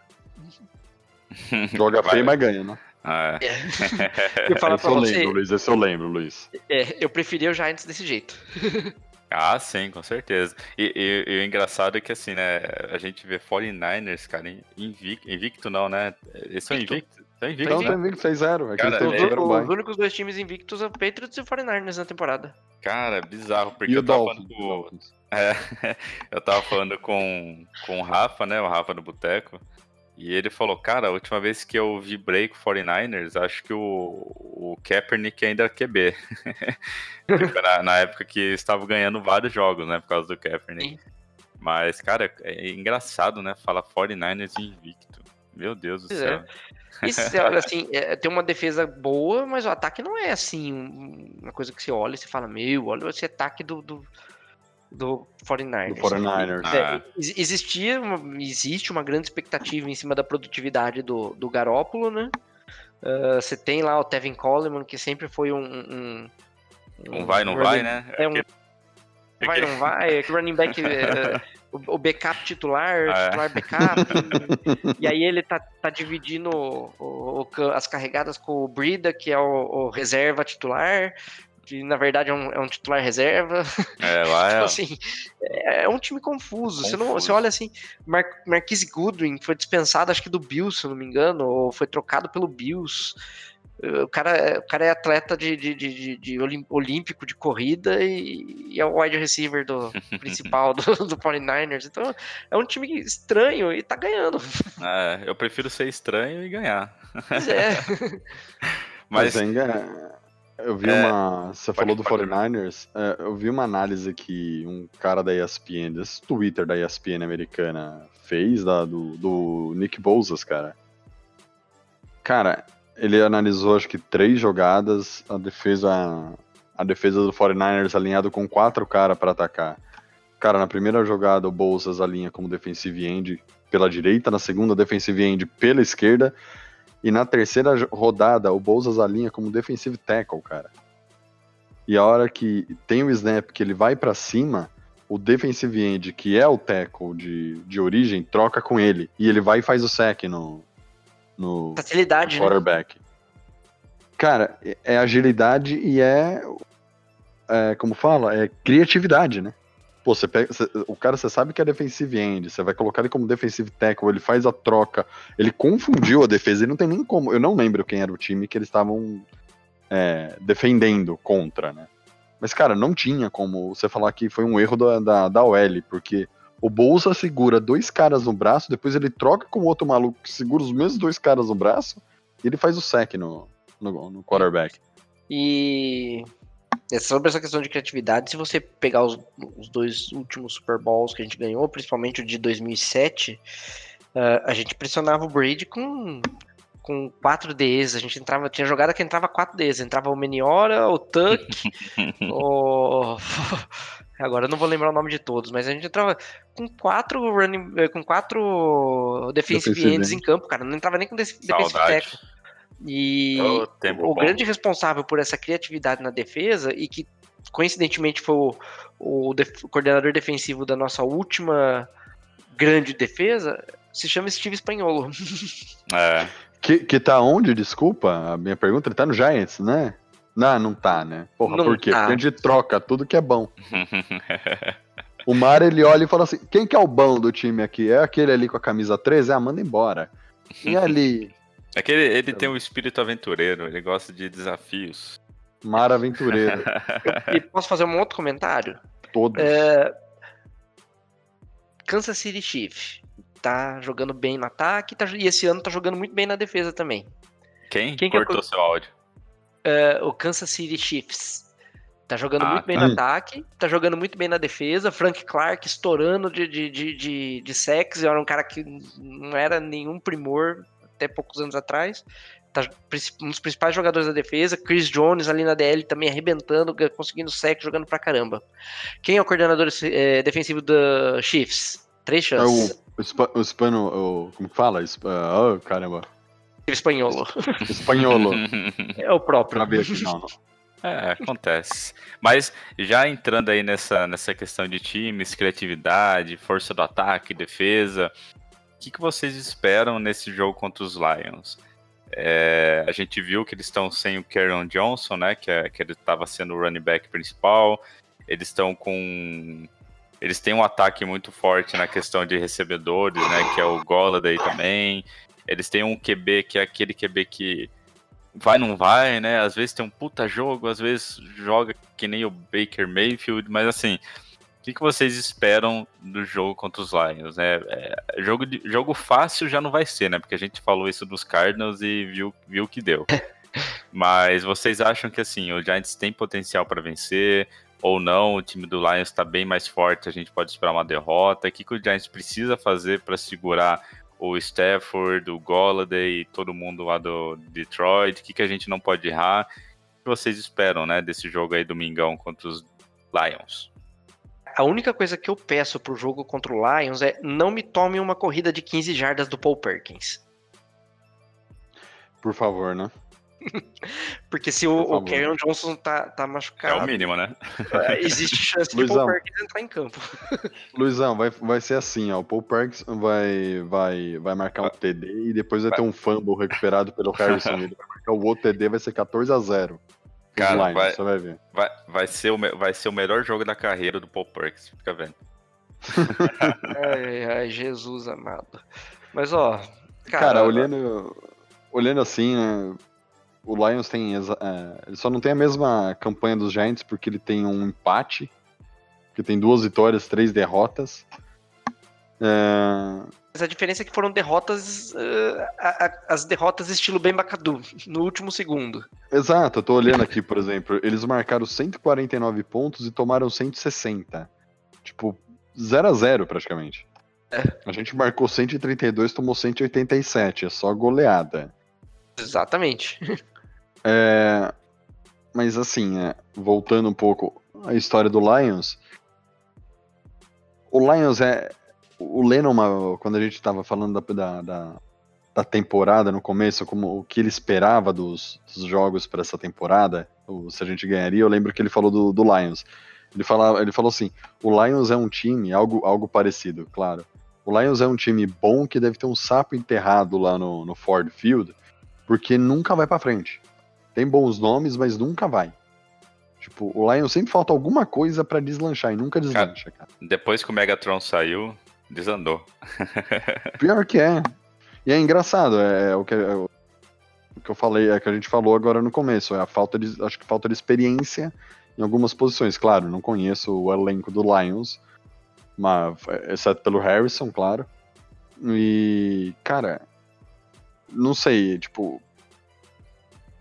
*laughs* Joga feio, mas ganha, né? Ah, é. é. *laughs* Eu falo esse eu você, lembro, Luiz. Esse eu lembro, Luiz. É, eu preferia o Giants desse jeito. *laughs* Ah, sim, com certeza. E, e, e, o engraçado é que, assim, né, a gente vê 49ers, cara, invicto, invicto não, né? Eles são invictos. São invictos. Não, invicto 6-0. É cara, é, os únicos dois times invictos são o Patriots e o 49ers na temporada. Cara, bizarro, porque e eu tava falando com... É, eu tava falando com, com o Rafa, né, o Rafa do Boteco, e ele falou, cara, a última vez que eu vibrei com 49ers, acho que o, o Kaepernick ainda era QB. *laughs* Tipo, na, na, época que estava ganhando vários jogos, né, por causa do Kaepernick. Sim. Mas, cara, é engraçado, né, falar 49ers invicto. Meu Deus do pois é. céu. É. Isso, olha, assim, é, tem uma defesa boa, mas o ataque não é, assim, uma coisa que você olha e você fala, meu, olha esse ataque do, do do 49ers. Do 49ers. É, ah. existia uma, existe uma grande expectativa em cima da produtividade do, do Garópolo, né? Uh, você tem lá o Tevin Coleman, que sempre foi um. Um, um, um vai, não running, vai, né? É um. Vai, não vai, é que running back. *laughs* uh, o, backup titular, ah, titular backup. e aí ele tá, tá dividindo o, o, as carregadas com o Brida, que é o, reserva titular que na verdade é um, é um titular reserva. É, lá *laughs* é. então, assim, é, é, um time confuso. confuso. Você, não, você olha assim, Mar Marquise Goodwin foi dispensado, acho que do Bills, se eu não me engano, ou foi trocado pelo Bills. O cara, o cara é atleta de, de, de, de olímpico de corrida e, e, é o wide receiver do *laughs* principal do, do 49ers. Então é um time estranho e tá ganhando. É, eu prefiro ser estranho e ganhar. Pois é. *laughs* Mas, Mas ainda eu vi é, uma. Você falou do 49ers. É, eu vi uma análise que um cara da ESPN, desse Twitter da ESPN americana, fez da, do, do Nick Bouzas, cara. Cara, ele analisou acho que três jogadas, a defesa. A defesa do 49ers alinhado com quatro caras para atacar. Cara, na primeira jogada o Bolsas alinha como defensive end pela direita, na segunda defensive end pela esquerda, e na terceira rodada, o Bolsas alinha como defensive tackle, cara. E a hora que tem o snap que ele vai para cima, o defensive end, que é o tackle de, de origem, troca com ele. E ele vai e faz o sack no, no, Facilidade, né? quarterback. Né? Cara, é, é agilidade e é, é, como fala, é criatividade, né? Pô, você pega, você, o cara, você sabe que é defensive end, você vai colocar ele como defensive tackle, ele faz a troca, ele confundiu a defesa, e não tem nem como, eu não lembro quem era o time que eles estavam é, defendendo contra, né? Mas, cara, não tinha como você falar que foi um erro da, da, da OL, porque o Bolsa segura dois caras no braço, depois ele troca com o outro maluco que segura os mesmos dois caras no braço, e ele faz o sec no, no, no quarterback. E é sobre essa questão de criatividade, se você pegar os, os dois últimos Super Bowls que a gente ganhou, principalmente o de 2007, uh, a gente pressionava o Brady com com 4 Ds, a gente entrava, tinha jogada que entrava 4 Ds, entrava o Meniora, o Tuck, *laughs* o *laughs* agora eu não vou lembrar o nome de todos, mas a gente entrava com quatro running, eh, com quatro defensive, Defensive ends em campo, cara, não entrava nem com def- defensive tackle. E tempo o bom. grande responsável por essa criatividade na defesa e que coincidentemente foi o, o def- coordenador defensivo da nossa última grande defesa se chama Steve Espanholo. *laughs* É. Que, que tá onde, desculpa? A minha pergunta, ele tá no Giants, né? Não, não tá, né? Porra, Não por quê? tá. Porque a gente troca tudo que é bom. *laughs* O Mar, ele olha e fala assim, quem que é o bom do time aqui? É aquele ali com a camisa 13? Ah, manda embora. E ali, É que ele, ele tem um espírito aventureiro, ele gosta de desafios. Mar Aventureiro, *laughs* e posso fazer um outro comentário? todos. É, Kansas City Chiefs tá jogando bem no ataque tá- e esse ano tá jogando muito bem na defesa também. Quem, Quem que é cortou o- seu áudio? É, o Kansas City Chiefs tá jogando Ah, muito bem tá. no ataque, tá jogando muito bem na defesa. Frank Clark estourando de, de, de, de, de sacks, era um cara que não era nenhum primor até poucos anos atrás. Tá um dos principais jogadores da defesa. Chris Jones ali na DL também arrebentando, conseguindo sec, jogando pra caramba. Quem é o coordenador eh, defensivo da Chiefs? Três É chances. o, o, o hispano, o, como que fala? Hispa- oh, caramba. Espanholo. *laughs* Espanholo. É o próprio. pra ver aqui, não, não. É, acontece. Mas já entrando aí nessa, nessa questão de times, criatividade, força do ataque, defesa, que, que vocês esperam nesse jogo contra os Lions? É, a gente viu que eles estão sem o Karen Johnson, né? Que, é- que ele estava sendo o running back principal. Eles estão com. Eles têm um ataque muito forte na questão de recebedores, né? Que é o Golladay também. Eles têm um QB que é aquele QB que vai não vai, né? Às vezes tem um puta jogo, às vezes joga que nem o Baker Mayfield, mas assim, que, que vocês esperam do jogo contra os Lions? né? É, jogo, de- jogo fácil já não vai ser, né? Porque a gente falou isso dos Cardinals e viu, viu o que deu. *laughs* Mas vocês acham que assim, o Giants tem potencial para vencer ou não? O time do Lions está bem mais forte, a gente pode esperar uma derrota. O que, que o Giants precisa fazer para segurar o Stafford, o Golladay e todo mundo lá do Detroit? O que, que a gente não pode errar? O que vocês esperam, né, desse jogo aí domingão contra os Lions? A única coisa que eu peço pro jogo contra o Lions é não me tome uma corrida de 15 jardas do Paul Perkins. Por favor, né? *laughs* Porque se o, o. Karen Johnson tá, tá É machucado, o mínimo, né? é, existe chance de Luizão. Paul Perkins entrar em campo. *laughs* Luizão, vai, vai ser assim, ó. O Paul Parks vai, vai, vai marcar um TD e depois vai ter um fumble recuperado pelo Harrison. *laughs* Ele vai marcar o outro TD, vai ser 14 a 0 Os Cara, Lions, vai- Você vai ver. Vai, vai, ser o, vai ser o melhor jogo da carreira do Paul Perks, fica vendo. *laughs* Ai, ai, Jesus amado. Mas ó, cara, Cara, olhando, olhando assim, né, o Lions tem. é, ele só não tem a mesma campanha dos Giants porque ele tem um empate, que tem duas vitórias, três derrotas. É, mas a diferença é que foram derrotas, eh, a- a- as derrotas estilo Ben Bacadu, no último segundo. exato, eu tô olhando aqui, por exemplo, eles marcaram 149 pontos e tomaram 160. Tipo, 0 a 0 praticamente. A gente marcou 132, tomou 187, é só goleada. Exatamente. *laughs* É, mas assim, é, voltando um pouco à história do Lions, o Lions é. O Lennon, quando a gente estava falando da, da, da- da temporada no começo, como o que ele esperava dos, dos jogos para essa temporada, ou se a gente ganharia, eu lembro que ele falou do, do Lions. Ele, falava, ele falou assim: o Lions é um time, algo, algo parecido, claro. O Lions é um time bom que deve ter um sapo enterrado lá no, no Ford Field, porque nunca vai para frente. Tem bons nomes, mas nunca vai. Tipo, o Lions sempre falta alguma coisa pra deslanchar e nunca deslancha, cara. Depois que o Megatron saiu, desandou. *laughs* Pior que é. E é engraçado, é, é o, que, é o que eu falei, é que a gente falou agora no começo, é a falta de, acho que falta de experiência em algumas posições. Claro, não conheço o elenco do Lions, mas, exceto pelo Harrison, claro. E, cara, não sei, tipo,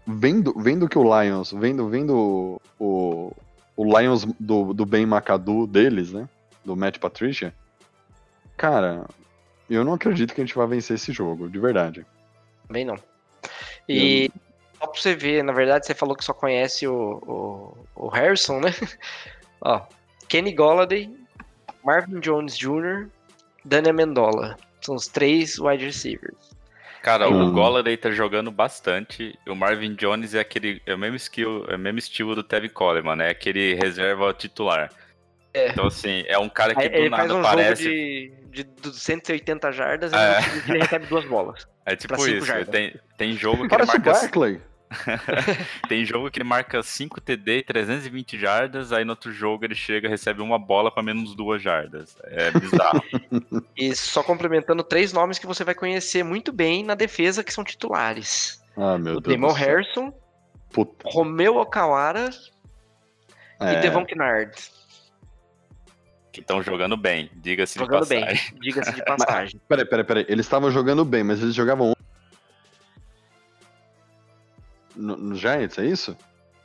vendo, vendo que o Lions, vendo, vendo o, o Lions do, do Ben McAdoo deles, né? Do Matt Patricia. Cara, eu não acredito que a gente vai vencer esse jogo, de verdade. Também não. E só pra você ver, na verdade, você falou que só conhece o, o, o Harrison, né? *laughs* Ó, Kenny Golladay, Marvin Jones Jr., Daniel Amendola. São os três wide receivers. Cara, Hum. o Golladay tá jogando bastante. O Marvin Jones é aquele. É o mesmo skill, é o mesmo estilo do Tevin Coleman, né? Aquele reserva titular. É. Então, assim, é um cara que do ele faz nada um parece. jogo de, de, de 180 jardas e É. ele recebe duas bolas. *laughs* É tipo isso. jardas. Tem, tem jogo que ele Parece o marca. Barkley. *laughs* Tem jogo que ele marca 5 TD e 320 jardas, aí no outro jogo ele chega e recebe uma bola pra menos duas jardas. É bizarro. *laughs* E só complementando três nomes que você vai conhecer muito bem na defesa, que são titulares. Ah, meu o Deus. Damon do céu. Harrison, Puta. Romeu Okawara É, e Devon Kennard. Que estão jogando bem, diga-se de Jogando bem, passagem. diga-se de *laughs* passagem. Peraí, peraí, peraí. Eles estavam jogando bem, mas eles jogavam. No, no Giants, é isso?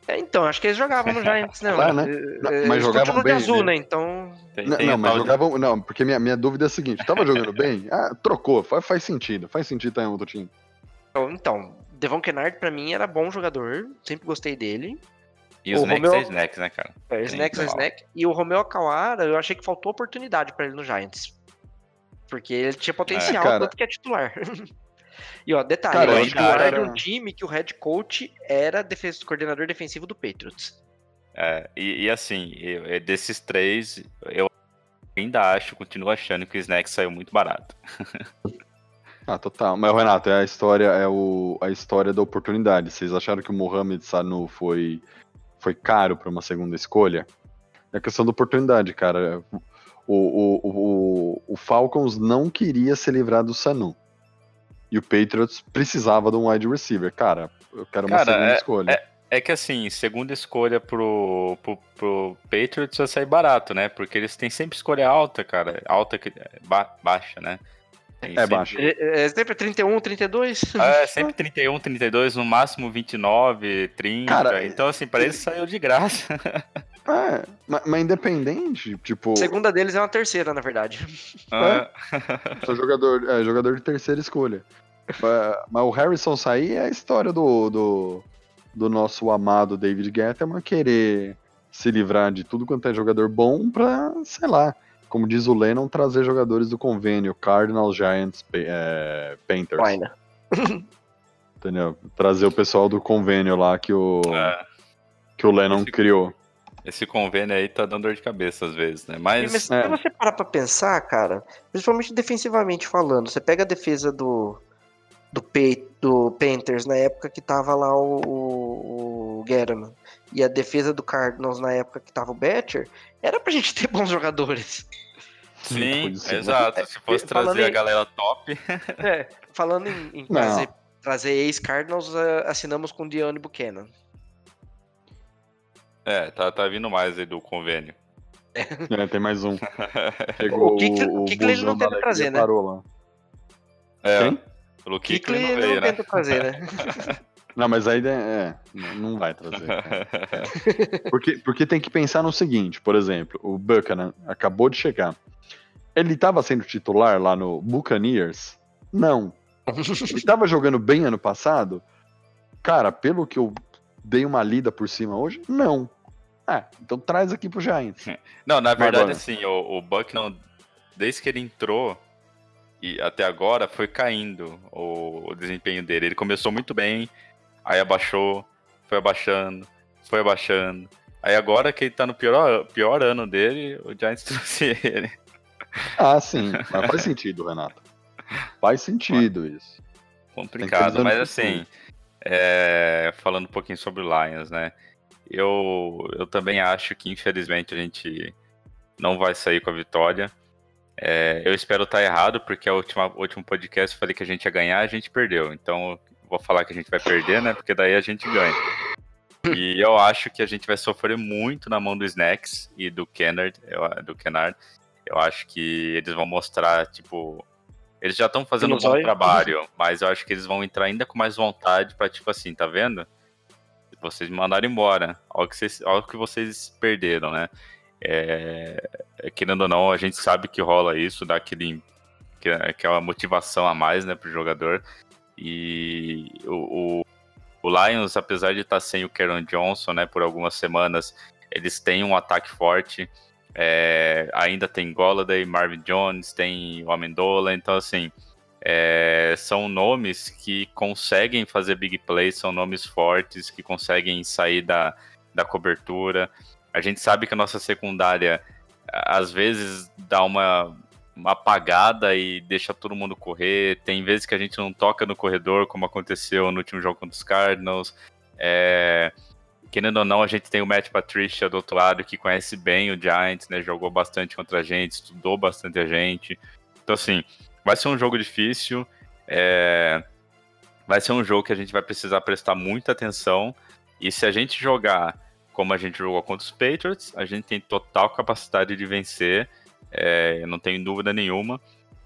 É, então, acho que eles jogavam no Giants, né? *laughs* Lá, né? Eh, Não, mas eles jogavam bem, azul, né? né? Então, Tem, Não, tem não, mas de- jogavam. Não, porque minha, minha dúvida é a seguinte: tava jogando bem? *laughs* Ah, trocou. Faz, faz sentido. Faz sentido estar em outro time. então, Devon Kennard pra mim era bom jogador, sempre gostei dele. E o snacks Romeu- é snacks, né, cara? É, Snacks é. Snack. E o Romeo Akawara, eu achei que faltou oportunidade pra ele no Giants. Porque ele tinha potencial, cara. tanto que é titular. *laughs* e ó, detalhe, Cara, ele eu é acho que titular era- um time que o head coach era defesa, coordenador defensivo do Patriots. É, e, e assim, eu- é, desses três, eu ainda acho, continuo achando que o snack saiu muito barato. *laughs* Ah, total. Mas, Renato, é a história, é o, a história da oportunidade. Vocês acharam que o Mohamed Sanu foi, foi caro para uma segunda escolha? É questão da oportunidade, cara. O, o, o, o Falcons não queria se livrar do Sanu. E o Patriots precisava de um wide receiver. Cara, eu quero uma Cara, segunda é- escolha. É que assim, segunda escolha pro, pro, pro Patriots vai sair barato, né? Porque eles têm sempre escolha alta, cara. Alta, que- ba- baixa, né? É sempre- baixa. É, é sempre 31, 32. É, sempre 31, 32, no máximo 29, 30. Cara, então, assim, pra eles saiu de graça. *laughs* É, mas, mas independente, tipo, A segunda deles é uma terceira, na verdade. Ah, sou jogador, é, jogador de terceira escolha. mas, o Harrison sair é a história do, do, do nosso amado David Gettleman querer se livrar de tudo quanto é jogador bom pra, sei lá, como diz o Lennon, trazer jogadores do convênio, Cardinals, Giants, é, né? *laughs* entendeu? Trazer o pessoal do convênio lá que o, é. que o Lennon Esse- criou. Esse convênio aí tá dando dor de cabeça às vezes, né? Mas, Mas, é. se você parar pra pensar, cara, principalmente defensivamente falando, você pega a defesa do do, Pe- do Panthers na época que tava lá o, o, o Gettleman e a defesa do Cardinals na época que tava o Betcher, era pra gente *laughs* ter bons jogadores. sim, ser, né? exato. Se fosse Falando trazer a em- galera top, *laughs* É, falando em, em trazer, trazer ex-Cardinals, eh, assinamos com o Dione Buchanan. é, tá, tá vindo mais aí do convênio. É, tem mais um. *laughs* Chegou O Kikli- o Kikli ele não tenta trazer, né? Parou lá. É, Quem? pelo Kikli Kikli não ele veio, não né? tenta trazer, né? Não, mas aí é, não não vai trazer. cara. *laughs* Porque, porque tem que pensar no seguinte, por exemplo, o Buchanan acabou de chegar. Ele estava sendo titular lá no Buccaneers? Não. Ele estava jogando bem ano passado? Cara, pelo que eu dei uma lida por cima hoje, não. Ah, então traz aqui pro Giants. Não, na verdade, agora? assim, o, o Bucknell, desde que ele entrou e até agora, foi caindo o desempenho dele. Ele começou muito bem, aí abaixou, foi abaixando, foi abaixando. Aí agora que ele tá no pior, pior ano dele, o Giants trouxe ele. Ah, sim. Mas faz sentido, Renato. Faz sentido isso. Complicado, mas assim, é, falando um pouquinho sobre o Lions, né? Eu, eu também acho que, infelizmente, a gente não vai sair com a vitória. É, eu espero estar errado, porque última, último podcast eu falei que a gente ia ganhar, a gente perdeu. Então, vou falar que a gente vai perder, né? Porque daí a gente ganha. *laughs* E eu acho que a gente vai sofrer muito na mão do Snacks e do Kennard, eu- do Kennard. Eu acho que eles vão mostrar, tipo. Eles já estão fazendo um bom Dinossauro. trabalho, mas eu acho que eles vão entrar ainda com mais vontade pra, tipo assim, tá vendo? vocês me mandaram embora. Olha o que vocês, olha o que vocês perderam, né? É, é, querendo ou não, a gente sabe que rola isso, dá aquele, aquela motivação a mais né, para o jogador. E o, o, o, Lions, apesar de estar sem o Karen Johnson né, por algumas semanas, eles têm um ataque forte. É, ainda tem Golladay, Marvin Jones, tem o Amendola, então assim, é, são nomes que conseguem fazer big plays, são nomes fortes que conseguem sair da, da cobertura. A gente sabe que a nossa secundária às vezes dá uma, uma apagada e deixa todo mundo correr. Tem vezes que a gente não toca no corredor, como aconteceu no último jogo contra os Cardinals. É, querendo ou não, a gente tem o Matt Patricia do outro lado, que conhece bem o Giants, né? Jogou bastante contra a gente, estudou bastante a gente. Então, assim, vai ser um jogo difícil. É, vai ser um jogo que a gente vai precisar prestar muita atenção. E se a gente jogar como a gente jogou contra os Patriots, a gente tem total capacidade de vencer, é, não tenho dúvida nenhuma.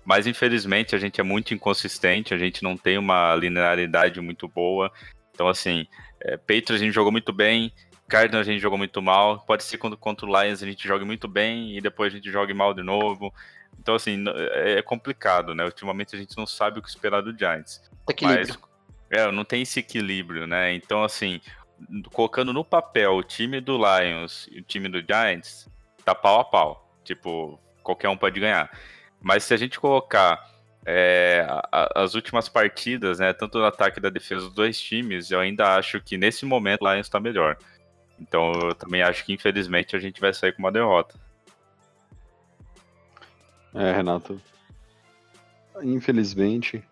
Mas infelizmente a gente é muito inconsistente, a gente não tem uma linearidade muito boa. Então, assim, é, Patriots a gente jogou muito bem, Cardinals a gente jogou muito mal. Pode ser quando contra o Lions a gente jogue muito bem e depois a gente jogue mal de novo. Então, assim, é, é complicado, né? Ultimamente a gente não sabe o que esperar do Giants. Equilíbrio. Mas, é, não tem esse equilíbrio, né? Então, assim, colocando no papel o time do Lions e o time do Giants, tá pau a pau. Tipo, qualquer um pode ganhar. Mas se a gente colocar é, a, as últimas partidas, né, tanto no ataque da defesa dos dois times, eu ainda acho que nesse momento o Lions está melhor. Então eu também acho que infelizmente a gente vai sair com uma derrota. É, Renato. Infelizmente,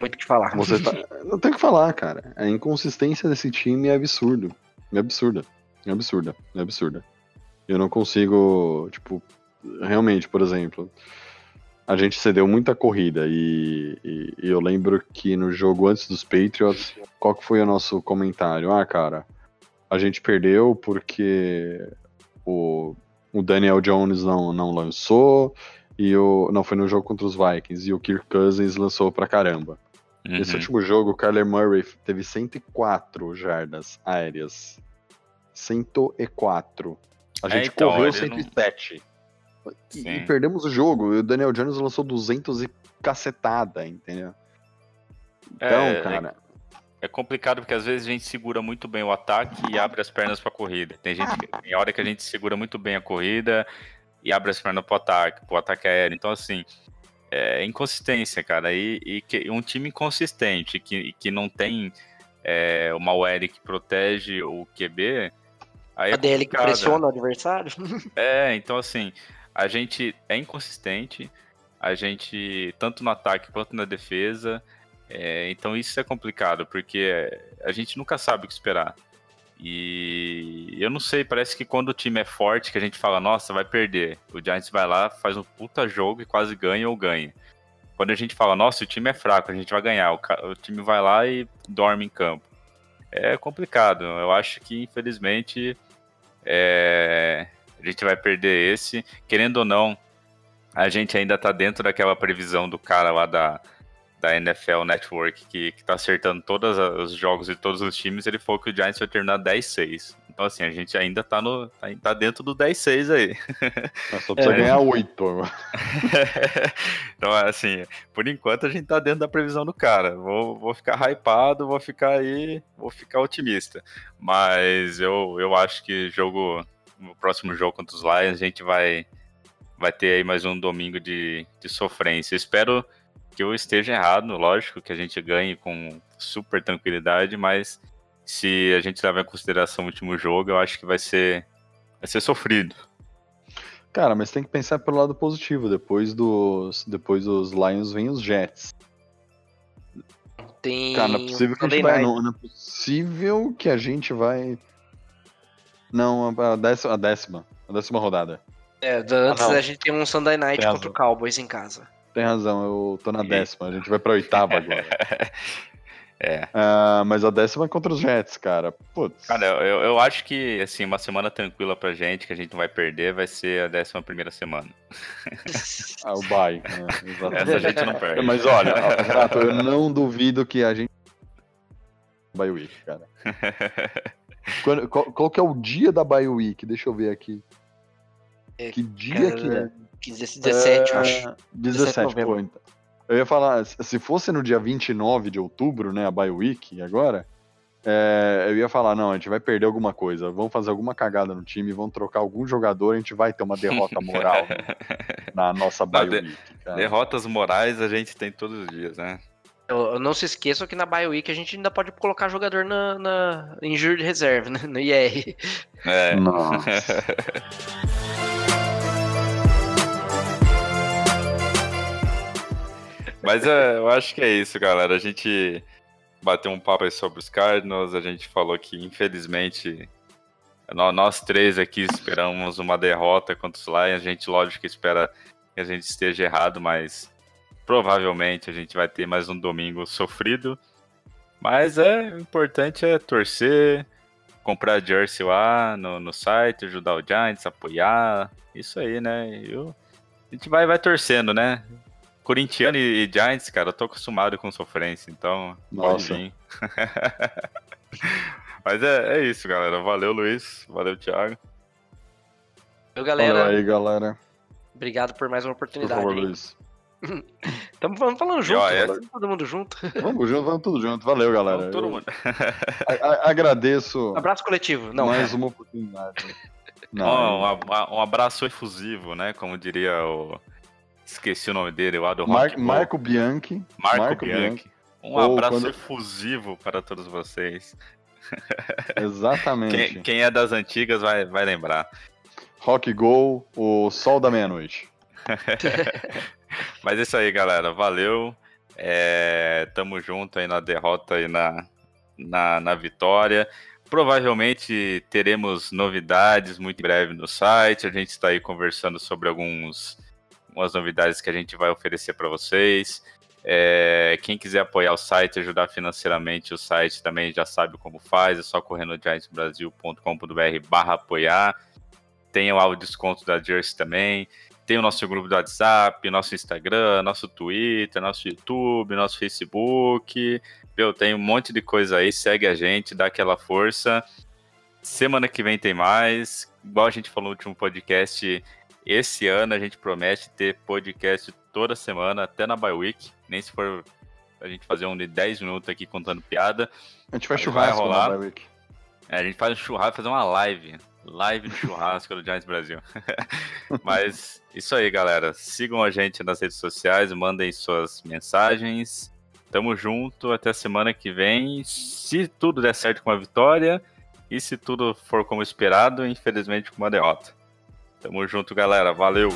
muito o que falar. Você tá... *laughs* Não tem o que falar, cara. A inconsistência desse time é absurdo. É absurda. É absurda. É absurda. Eu não consigo, tipo, realmente, por exemplo, a gente cedeu muita corrida e, e, e, eu lembro que no jogo antes dos Patriots, qual que foi o nosso comentário? Ah, cara, a gente perdeu porque o, o Daniel Jones não, não lançou e o não foi no jogo contra os Vikings e o Kirk Cousins lançou pra caramba. Uhum. Nesse último jogo, o Kyler Murray teve 104 jardas aéreas. 104. A gente é, então, correu 107. Não... E, e, perdemos o jogo. E o Daniel Jones lançou 200 e cacetada, entendeu? Então, é, cara. É, é complicado porque às vezes a gente segura muito bem o ataque e abre as pernas para corrida. Tem gente que, tem hora que a gente segura muito bem a corrida e abre as pernas pro ataque, pro ataque aéreo. Então, assim, é, inconsistência, cara. E, e que, um time inconsistente, que, que não tem é, uma OL que protege o QB. Aí a é DL que pressiona o adversário. *laughs* É, então assim, a gente é inconsistente, a gente, tanto no ataque quanto na defesa. É, então isso é complicado, porque a gente nunca sabe o que esperar. E eu não sei, parece que quando o time é forte, que a gente fala, nossa, vai perder. O Giants vai lá, faz um puta jogo e quase ganha ou ganha. Quando a gente fala, nossa, o time é fraco, a gente vai ganhar. O, o time vai lá e dorme em campo. É complicado. Eu acho que, infelizmente, é... a gente vai perder esse. Querendo ou não, a gente ainda tá dentro daquela previsão do cara lá da, da NFL Network, que, que tá acertando todos os jogos de todos os times, ele falou que o Giants vai terminar 10-6. Então, assim, a gente ainda tá, no, tá, tá dentro do 10-6 aí. *laughs* só precisa é. ganhar 8. *laughs* então, assim, por enquanto a gente tá dentro da previsão do cara. Vou, vou ficar hypado, vou ficar aí, vou ficar otimista. Mas eu, eu acho que jogo, no próximo jogo contra os Lions, a gente vai, vai ter aí mais um domingo de, de sofrência. espero que eu esteja errado, lógico que a gente ganhe com super tranquilidade, mas se a gente levar em consideração o último jogo, eu acho que vai ser vai ser sofrido. Cara, mas tem que pensar pelo lado positivo. Depois dos depois dos Lions vem os Jets. Tem Cara, não é possível que a gente vai, não, não, é possível que a gente vai não a décima a décima, a décima rodada. É, antes ah, a gente tem um Sunday Night tem contra o Cowboys em casa tem razão, eu tô na décima, a gente vai pra oitava agora. *laughs* É. Uh, mas a décima é contra os Jets, cara. Putz. Cara, eu, eu acho que, assim, uma semana tranquila pra gente, que a gente não vai perder, vai ser a décima primeira semana. *laughs* ah, o bye. Né? Essa a gente não perde. Mas olha, Renato, eu não duvido que a gente Bye Week, cara. *laughs* Quando- qual, qual que é o dia da Bye Week? Deixa eu ver aqui. É, Que dia que é? 15, 17, eu É, acho. 17, de novembro. pô, então. Eu ia falar, se se fosse no dia 29 de outubro, né, a Bye Week agora, é, eu ia falar, não, a gente vai perder alguma coisa, vamos fazer alguma cagada no time, vamos trocar algum jogador, a gente vai ter uma derrota moral *laughs* na nossa Week. cara. Derrotas morais a gente tem todos os dias, né? Eu, eu não se esqueçam que na BioWeek a gente ainda pode colocar jogador na, na Injured Reserve, né? No IR. É. Nossa. Mas é, eu acho que é isso, galera. A gente bateu um papo aí sobre os Cardinals. A gente falou que, infelizmente, nó- nós três aqui esperamos uma derrota contra os Lions. A gente, lógico, espera que a gente esteja errado, mas provavelmente a gente vai ter mais um domingo sofrido. Mas é o importante é torcer, comprar jersey lá no, no site, ajudar o Giants, apoiar. Isso aí, né? Eu, a gente vai, vai torcendo, né? Corintiano e, e Giants, cara, eu tô acostumado com sofrência, então pode Nossa. vir. *laughs* Mas é, é isso, galera. Valeu, Luiz. Valeu, Thiago. Olha galera, aí, galera. obrigado por mais uma Por oportunidade. favor, aí. Luiz. Tamo falando, falando junto, ó, é- todo mundo junto. *laughs* Vamos junto, vamos tudo junto. Valeu, galera. Então, todo Eu mundo. a- a- agradeço Abraço coletivo. Não, mais uma oportunidade. *laughs* Não, um, um abraço efusivo, né? Como diria o. Esqueci o nome dele, lá do Mar- Rock Marco Bianchi. Marco, Bianchi. Um Ou abraço quando- efusivo para todos vocês. *laughs* Exatamente. Quem, quem é das antigas vai, vai lembrar. Rock Go, o Sol da Meia-Noite. Mas é isso aí, galera. Valeu. É, tamo junto aí na derrota e na, na, na vitória. Provavelmente teremos novidades muito breve no site. A gente está aí conversando sobre alguns algumas novidades que a gente vai oferecer para vocês. É, quem quiser apoiar o site, ajudar financeiramente o site também já sabe como faz. É só correr no giantsbrasil.com.br barra apoiar. Tem lá o desconto da Jersey também. Tem o nosso grupo do WhatsApp, nosso Instagram, nosso Twitter, nosso YouTube, nosso Facebook. Meu, tem um monte de coisa aí. Segue a gente, dá aquela força. Semana que vem tem mais. Igual a gente falou no último podcast, esse ano a gente promete ter podcast toda semana, até na Bye Week. Nem se for a gente fazer um de 10 minutos aqui contando piada. A gente faz Vai churrasco rolar. na Bye Week. É, a gente faz um churrasco, fazer uma live. Live de churrasco do Giants Brasil. *laughs* Mas isso aí, galera. Sigam a gente nas redes sociais, mandem suas mensagens. Tamo junto, até semana que vem. Se tudo der certo com a vitória, e se tudo for como esperado, infelizmente com uma derrota. Tamo junto, galera. Valeu!